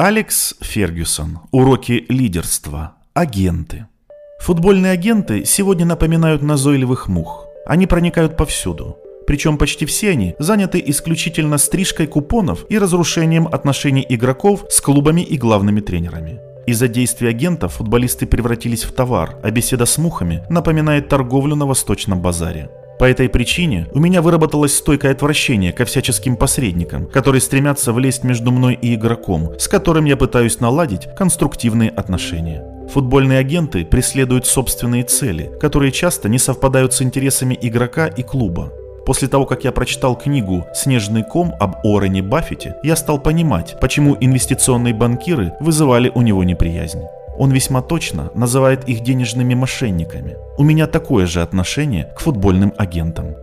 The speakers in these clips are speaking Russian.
Алекс Фергюсон. Уроки лидерства. Агенты. Футбольные агенты сегодня напоминают назойливых мух. Они проникают повсюду. Причем почти все они заняты исключительно стрижкой купонов и разрушением отношений игроков с клубами и главными тренерами. Из-за действий агентов футболисты превратились в товар, а беседа с мухами напоминает торговлю на восточном базаре. По этой причине у меня выработалось стойкое отвращение ко всяческим посредникам, которые стремятся влезть между мной и игроком, с которым я пытаюсь наладить конструктивные отношения. Футбольные агенты преследуют собственные цели, которые часто не совпадают с интересами игрока и клуба. После того, как я прочитал книгу «Снежный ком» об Уоррене Баффете, я стал понимать, почему инвестиционные банкиры вызывали у него неприязнь. Он весьма точно называет их денежными мошенниками. У меня такое же отношение к футбольным агентам.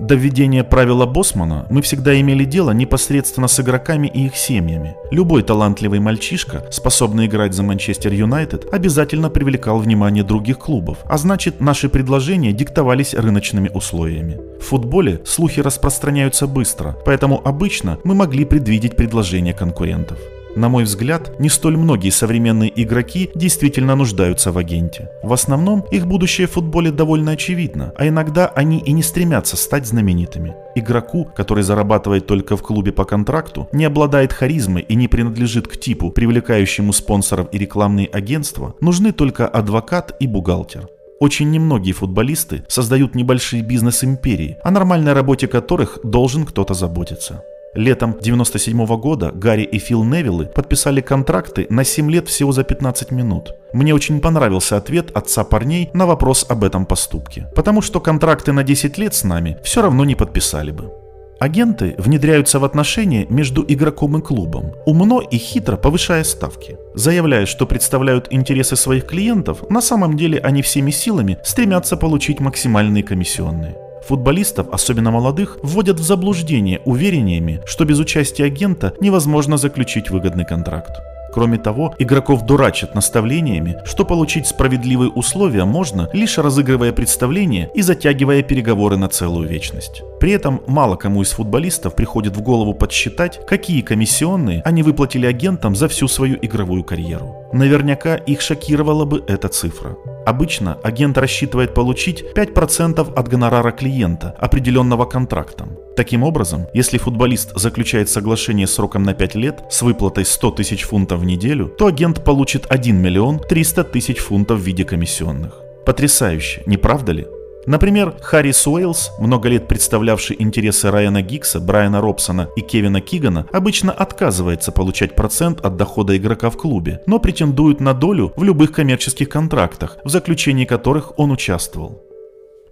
До введения правила Босмана мы всегда имели дело непосредственно с игроками и их семьями. Любой талантливый мальчишка, способный играть за Манчестер Юнайтед, обязательно привлекал внимание других клубов, а значит наши предложения диктовались рыночными условиями. В футболе слухи распространяются быстро, поэтому обычно мы могли предвидеть предложения конкурентов. На мой взгляд, не столь многие современные игроки действительно нуждаются в агенте. В основном их будущее в футболе довольно очевидно, а иногда они и не стремятся стать знаменитыми. Игроку, который зарабатывает только в клубе по контракту, не обладает харизмой и не принадлежит к типу, привлекающему спонсоров и рекламные агентства, нужны только адвокат и бухгалтер. Очень немногие футболисты создают небольшие бизнес-империи, о нормальной работе которых должен кто-то заботиться. Летом 97 года Гарри и Фил Невиллы подписали контракты на 7 лет всего за 15 минут. Мне очень понравился ответ отца парней на вопрос об этом поступке. Потому что контракты на 10 лет с нами все равно не подписали бы. Агенты внедряются в отношения между игроком и клубом, умно и хитро повышая ставки. Заявляя, что представляют интересы своих клиентов, на самом деле они всеми силами стремятся получить максимальные комиссионные. Футболистов, особенно молодых, вводят в заблуждение уверениями, что без участия агента невозможно заключить выгодный контракт. Кроме того, игроков дурачат наставлениями, что получить справедливые условия можно, лишь разыгрывая представление и затягивая переговоры на целую вечность. При этом мало кому из футболистов приходит в голову подсчитать, какие комиссионные они выплатили агентам за всю свою игровую карьеру. Наверняка их шокировала бы эта цифра. Обычно агент рассчитывает получить 5% от гонорара клиента, определенного контрактом. Таким образом, если футболист заключает соглашение сроком на 5 лет с выплатой 100 тысяч фунтов в неделю, то агент получит 1 миллион 300 тысяч фунтов в виде комиссионных. Потрясающе, не правда ли? Например, Харри Суэйлс, много лет представлявший интересы Райана Гикса, Брайана Робсона и Кевина Кигана, обычно отказывается получать процент от дохода игрока в клубе, но претендует на долю в любых коммерческих контрактах, в заключении которых он участвовал.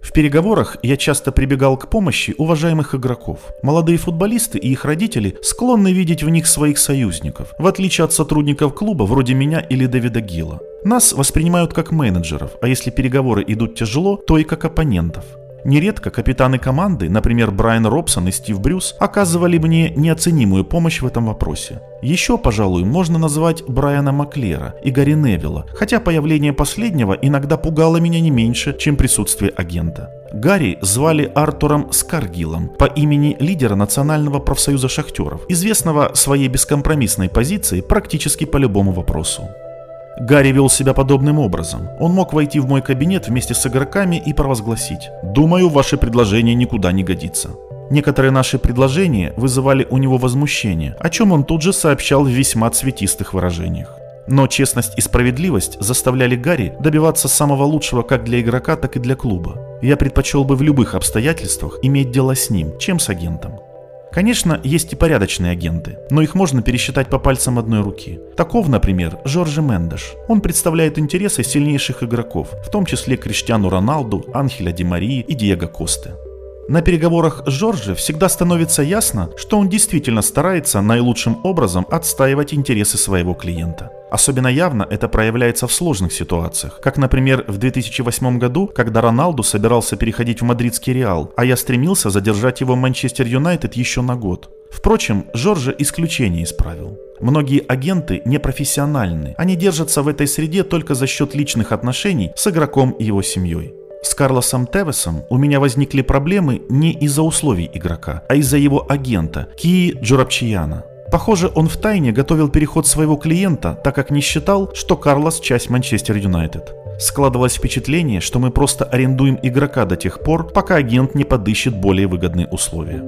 В переговорах я часто прибегал к помощи уважаемых игроков. Молодые футболисты и их родители склонны видеть в них своих союзников, в отличие от сотрудников клуба вроде меня или Дэвида Гилла. Нас воспринимают как менеджеров, а если переговоры идут тяжело, то и как оппонентов. Нередко капитаны команды, например, Брайан Робсон и Стив Брюс, оказывали мне неоценимую помощь в этом вопросе. Еще, пожалуй, можно назвать Брайана Маклера и Гарри Невилла, хотя появление последнего иногда пугало меня не меньше, чем присутствие агента. Гарри звали Артуром Скаргилом по имени лидера Национального профсоюза шахтеров, известного своей бескомпромиссной позицией практически по любому вопросу. Гарри вел себя подобным образом. Он мог войти в мой кабинет вместе с игроками и провозгласить «Думаю, ваше предложение никуда не годится». Некоторые наши предложения вызывали у него возмущение, о чем он тут же сообщал в весьма цветистых выражениях. Но честность и справедливость заставляли Гарри добиваться самого лучшего как для игрока, так и для клуба. Я предпочел бы в любых обстоятельствах иметь дело с ним, чем с агентом. Конечно, есть и порядочные агенты, но их можно пересчитать по пальцам одной руки. Таков, например, Жоржи Мендеш. Он представляет интересы сильнейших игроков, в том числе Криштиану Роналду, Анхеля Ди Марии и Диего Косты. На переговорах с Жоржи всегда становится ясно, что он действительно старается наилучшим образом отстаивать интересы своего клиента. Особенно явно это проявляется в сложных ситуациях, как, например, в 2008 году, когда Роналду собирался переходить в мадридский Реал, а я стремился задержать его в Манчестер Юнайтед еще на год. Впрочем, Жоржа исключение исправил. Многие агенты непрофессиональны, они держатся в этой среде только за счет личных отношений с игроком и его семьей. С Карлосом Тевесом у меня возникли проблемы не из-за условий игрока, а из-за его агента Кии Джурапчияна. Похоже, он втайне готовил переход своего клиента, так как не считал, что Карлос часть Манчестер Юнайтед. Складывалось впечатление, что мы просто арендуем игрока до тех пор, пока агент не подыщет более выгодные условия.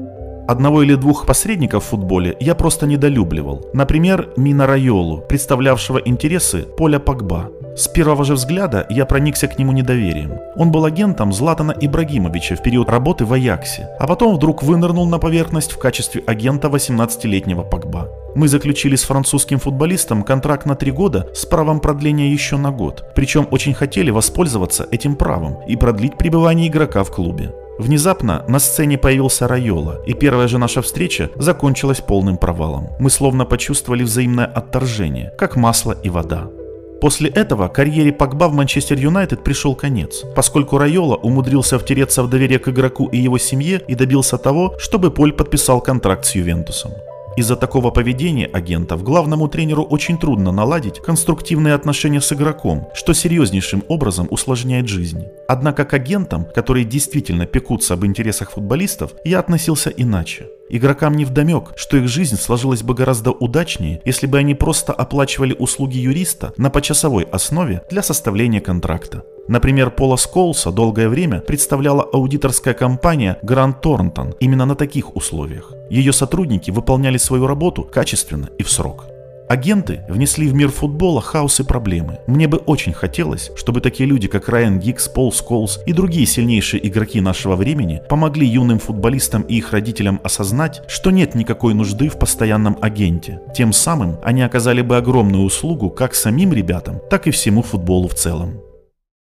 Одного или двух посредников в футболе я просто недолюбливал. Например, Мина Райолу, представлявшего интересы Поля Погба. С первого же взгляда я проникся к нему недоверием. Он был агентом Златана Ибрагимовича в период работы в Аяксе, а потом вдруг вынырнул на поверхность в качестве агента 18-летнего Погба. Мы заключили с французским футболистом контракт на три года с правом продления еще на год, причем очень хотели воспользоваться этим правом и продлить пребывание игрока в клубе. Внезапно на сцене появился Райола, и первая же наша встреча закончилась полным провалом. Мы словно почувствовали взаимное отторжение, как масло и вода. После этого карьере Погба в Манчестер Юнайтед пришел конец, поскольку Райола умудрился втереться в доверие к игроку и его семье и добился того, чтобы Поль подписал контракт с Ювентусом. Из-за такого поведения агентов главному тренеру очень трудно наладить конструктивные отношения с игроком, что серьезнейшим образом усложняет жизнь. Однако к агентам, которые действительно пекутся об интересах футболистов, я относился иначе. Игрокам не вдомек, что их жизнь сложилась бы гораздо удачнее, если бы они просто оплачивали услуги юриста на почасовой основе для составления контракта. Например, Пола Сколса долгое время представляла аудиторская компания Грант Торнтон именно на таких условиях. Ее сотрудники выполняли свою работу качественно и в срок. Агенты внесли в мир футбола хаос и проблемы. Мне бы очень хотелось, чтобы такие люди, как Райан Гикс, Пол Сколс и другие сильнейшие игроки нашего времени помогли юным футболистам и их родителям осознать, что нет никакой нужды в постоянном агенте. Тем самым они оказали бы огромную услугу как самим ребятам, так и всему футболу в целом.